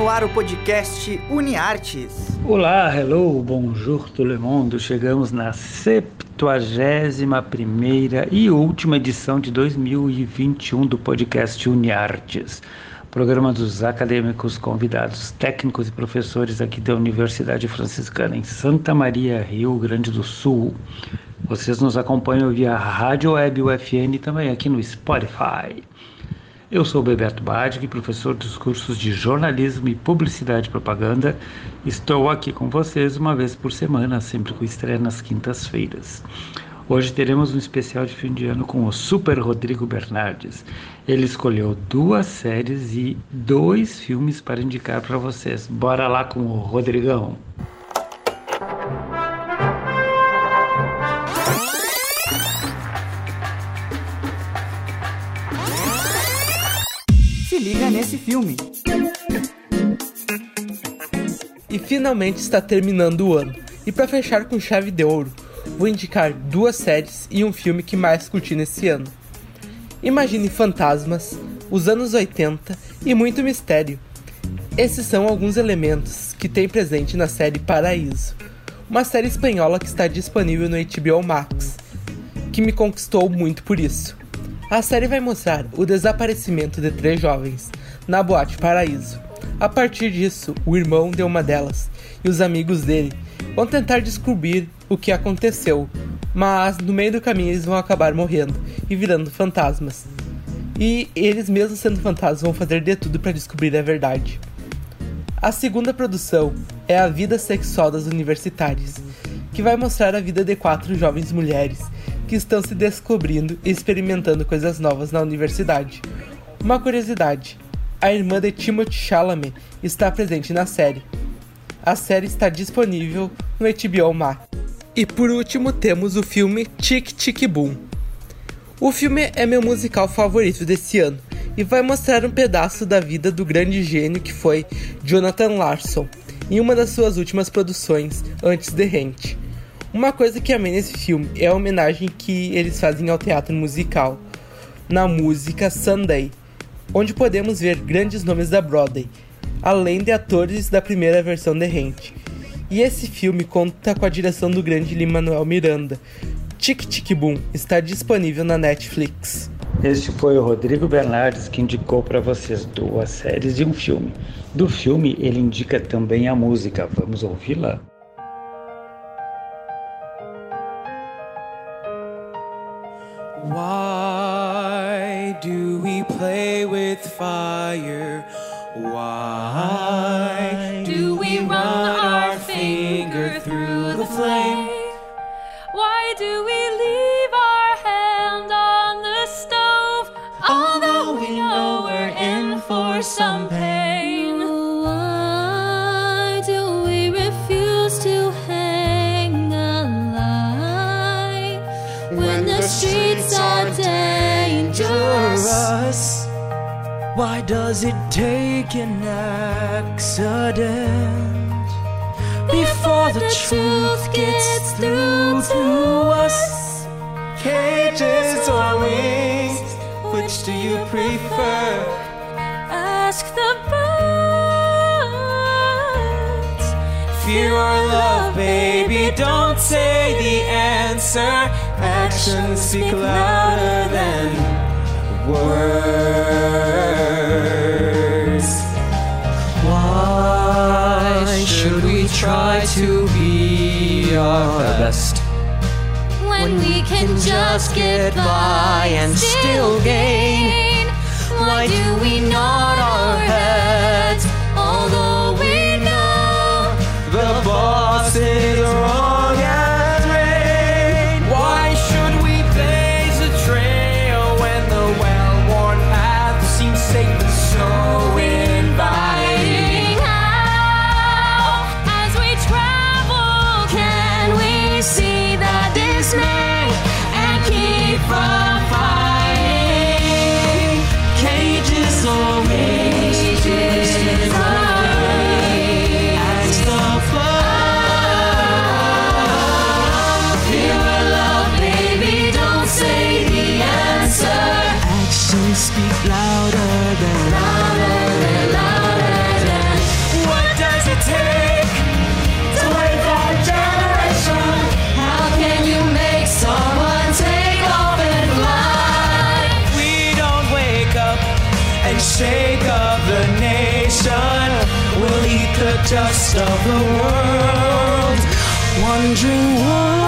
no ar o podcast UniArtes. Olá, hello, bonjour tout le monde. Chegamos na 71ª e última edição de 2021 do podcast UniArtes. Programa dos acadêmicos, convidados, técnicos e professores aqui da Universidade Franciscana em Santa Maria, Rio Grande do Sul. Vocês nos acompanham via Rádio Web UFN e também aqui no Spotify. Eu sou Bebeto Badig, professor dos cursos de jornalismo e publicidade e propaganda. Estou aqui com vocês uma vez por semana, sempre com estreia nas quintas-feiras. Hoje teremos um especial de fim de ano com o Super Rodrigo Bernardes. Ele escolheu duas séries e dois filmes para indicar para vocês. Bora lá com o Rodrigão. Filme. E finalmente está terminando o ano. E para fechar com chave de ouro, vou indicar duas séries e um filme que mais curti nesse ano. Imagine fantasmas, os anos 80 e muito mistério. Esses são alguns elementos que tem presente na série Paraíso, uma série espanhola que está disponível no HBO Max, que me conquistou muito por isso. A série vai mostrar o desaparecimento de três jovens na Boate Paraíso. A partir disso, o irmão de uma delas e os amigos dele vão tentar descobrir o que aconteceu, mas no meio do caminho eles vão acabar morrendo e virando fantasmas. E eles, mesmo sendo fantasmas, vão fazer de tudo para descobrir a verdade. A segunda produção é A Vida Sexual das Universitárias, que vai mostrar a vida de quatro jovens mulheres que estão se descobrindo e experimentando coisas novas na universidade. Uma curiosidade: a irmã de Timothy Chalamet está presente na série. A série está disponível no HBO Max. E por último temos o filme Tic Tic Boom. O filme é meu musical favorito desse ano e vai mostrar um pedaço da vida do grande gênio que foi Jonathan Larson em uma das suas últimas produções antes de Rent. Uma coisa que amei nesse filme é a homenagem que eles fazem ao teatro musical, na música Sunday, onde podemos ver grandes nomes da Broadway, além de atores da primeira versão de Rent. E esse filme conta com a direção do grande Lin-Manuel Miranda. Tic Tic Boom está disponível na Netflix. Este foi o Rodrigo Bernardes que indicou para vocês duas séries e um filme. Do filme, ele indica também a música. Vamos ouvi-la? Why do we run our finger through the flame? Why do we Why does it take an accident before the truth gets through to us? Cages or wings, which do you prefer? Ask the birds. Fear or love, baby, don't say the answer. Actions speak louder than words. Why should we try to be our best When we can just get by and still gain. Why do we nod our heads, So speak louder than louder than louder than. What does it take to wake up a generation? How can you make someone take off and fly? We don't wake up and shake up the nation. We'll eat the dust of the world, wondering why.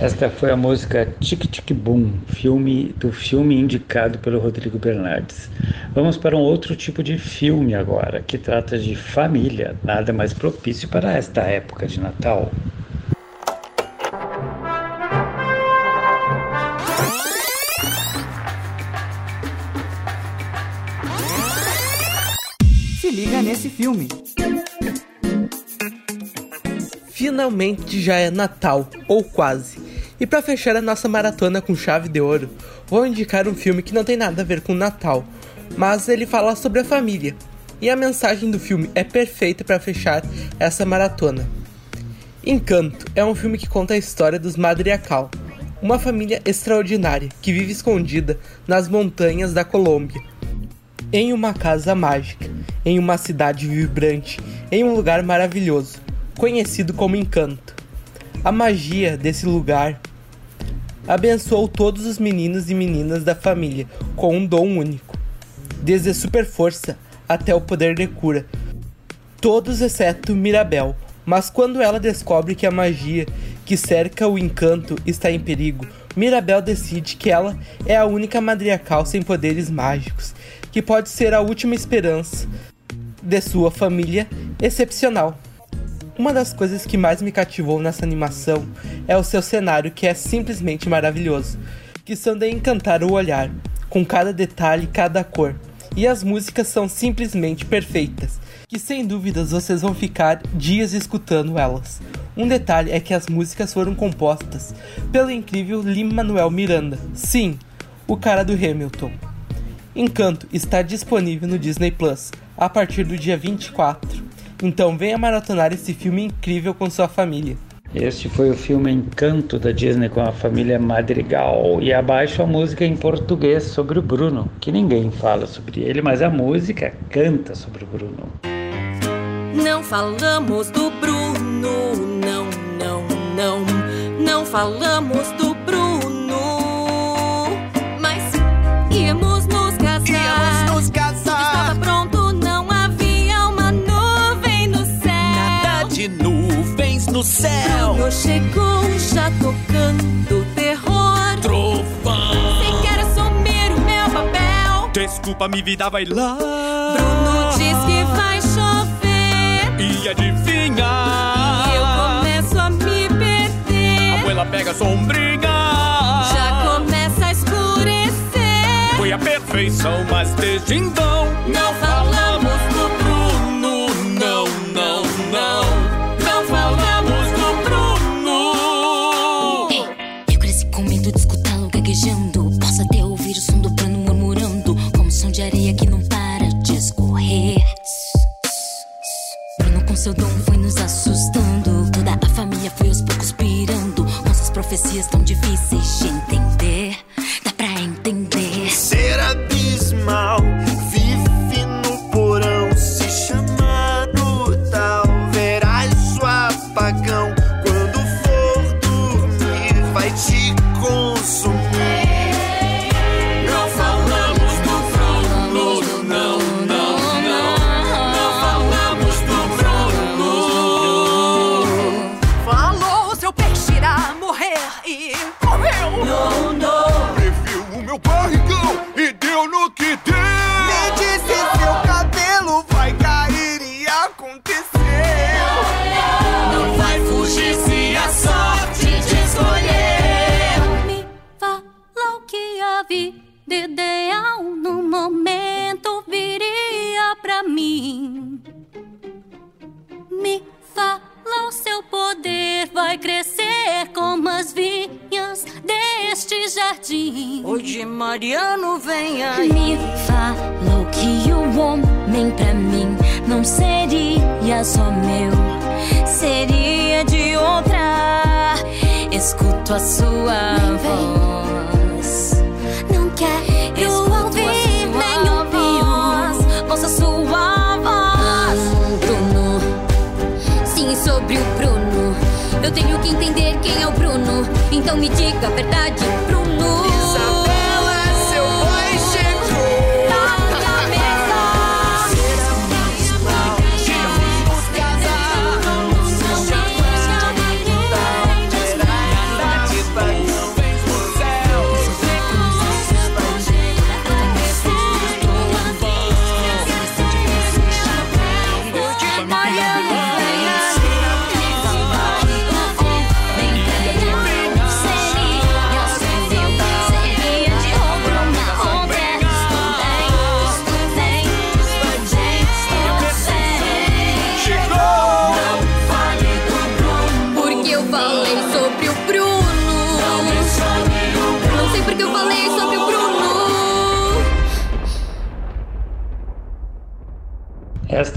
Esta foi a música Tic Tic Boom, filme do filme indicado pelo Rodrigo Bernardes. Vamos para um outro tipo de filme agora, que trata de família, nada mais propício para esta época de Natal. Se liga nesse filme. Finalmente já é Natal, ou quase. E para fechar a nossa maratona com chave de ouro, vou indicar um filme que não tem nada a ver com Natal, mas ele fala sobre a família. E a mensagem do filme é perfeita para fechar essa maratona. Encanto é um filme que conta a história dos Madriacal, uma família extraordinária que vive escondida nas montanhas da Colômbia em uma casa mágica, em uma cidade vibrante, em um lugar maravilhoso, conhecido como Encanto. A magia desse lugar abençoou todos os meninos e meninas da família com um dom único, desde a super força até o poder de cura. Todos exceto Mirabel, mas quando ela descobre que a magia que cerca o encanto está em perigo, Mirabel decide que ela é a única madriacal sem poderes mágicos, que pode ser a última esperança de sua família excepcional. Uma das coisas que mais me cativou nessa animação é o seu cenário, que é simplesmente maravilhoso, que são de encantar o olhar, com cada detalhe cada cor. E as músicas são simplesmente perfeitas, que sem dúvidas vocês vão ficar dias escutando elas. Um detalhe é que as músicas foram compostas pelo incrível Lin-Manuel Miranda. Sim, o cara do Hamilton. Encanto está disponível no Disney Plus a partir do dia 24. Então venha maratonar esse filme incrível com sua família. Este foi o filme Encanto da Disney com a família Madrigal. E abaixo a música em português sobre o Bruno, que ninguém fala sobre ele, mas a música canta sobre o Bruno. Não falamos do Bruno, não, não, não. Não falamos do Bruno. Mas íamos do céu. Chegou já tocando terror. Trovão. Sem quer assumir o meu papel. Desculpa, me vida vai lá. Bruno diz que vai chover. E adivinha? E eu começo a me perder. A abuela pega sombriga. Já começa a escurecer. Foi a perfeição, mas desde então não, não falamos. Jardim. Hoje Mariano vem aí. Me falou que o homem pra mim não seria só meu, seria de outra. Escuto a sua voz. Não quero ouvir nenhum voz. Ouça sua voz. Bruno, sim, sobre o Bruno. Eu tenho que entender quem é o Bruno. Então me diga a verdade,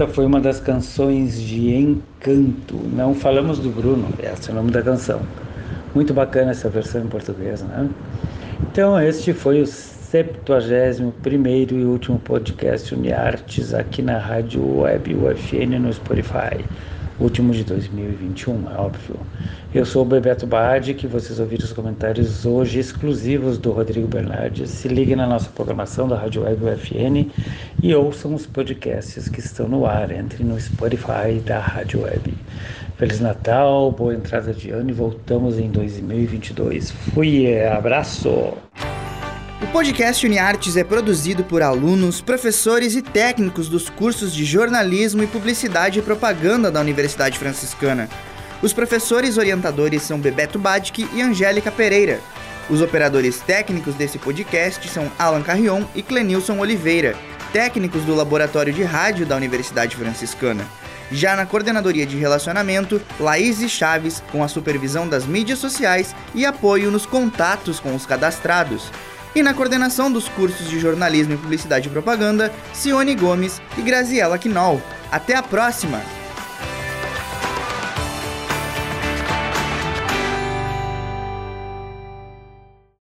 Foi uma das canções de Encanto. Não falamos do Bruno, esse é o nome da canção. Muito bacana essa versão em português, né? Então, este foi o 71 e último podcast Uniartes aqui na Rádio Web UFN no Spotify. Último de 2021, é óbvio. Eu sou o Bebeto Bade, que vocês ouviram os comentários hoje exclusivos do Rodrigo Bernardes. Se liguem na nossa programação da Rádio Web UFN e ouçam os podcasts que estão no ar. Entre no Spotify da Rádio Web. Feliz Natal, boa entrada de ano e voltamos em 2022. Fui, abraço! Podcast UniArtes é produzido por alunos, professores e técnicos dos cursos de jornalismo e publicidade e propaganda da Universidade Franciscana. Os professores orientadores são Bebeto Badic e Angélica Pereira. Os operadores técnicos desse podcast são Alan Carrion e Clenilson Oliveira, técnicos do Laboratório de Rádio da Universidade Franciscana. Já na coordenadoria de relacionamento, Laís Chaves, com a supervisão das mídias sociais e apoio nos contatos com os cadastrados. E na coordenação dos cursos de jornalismo e publicidade e propaganda, Cione Gomes e Graziela Quinol. Até a próxima!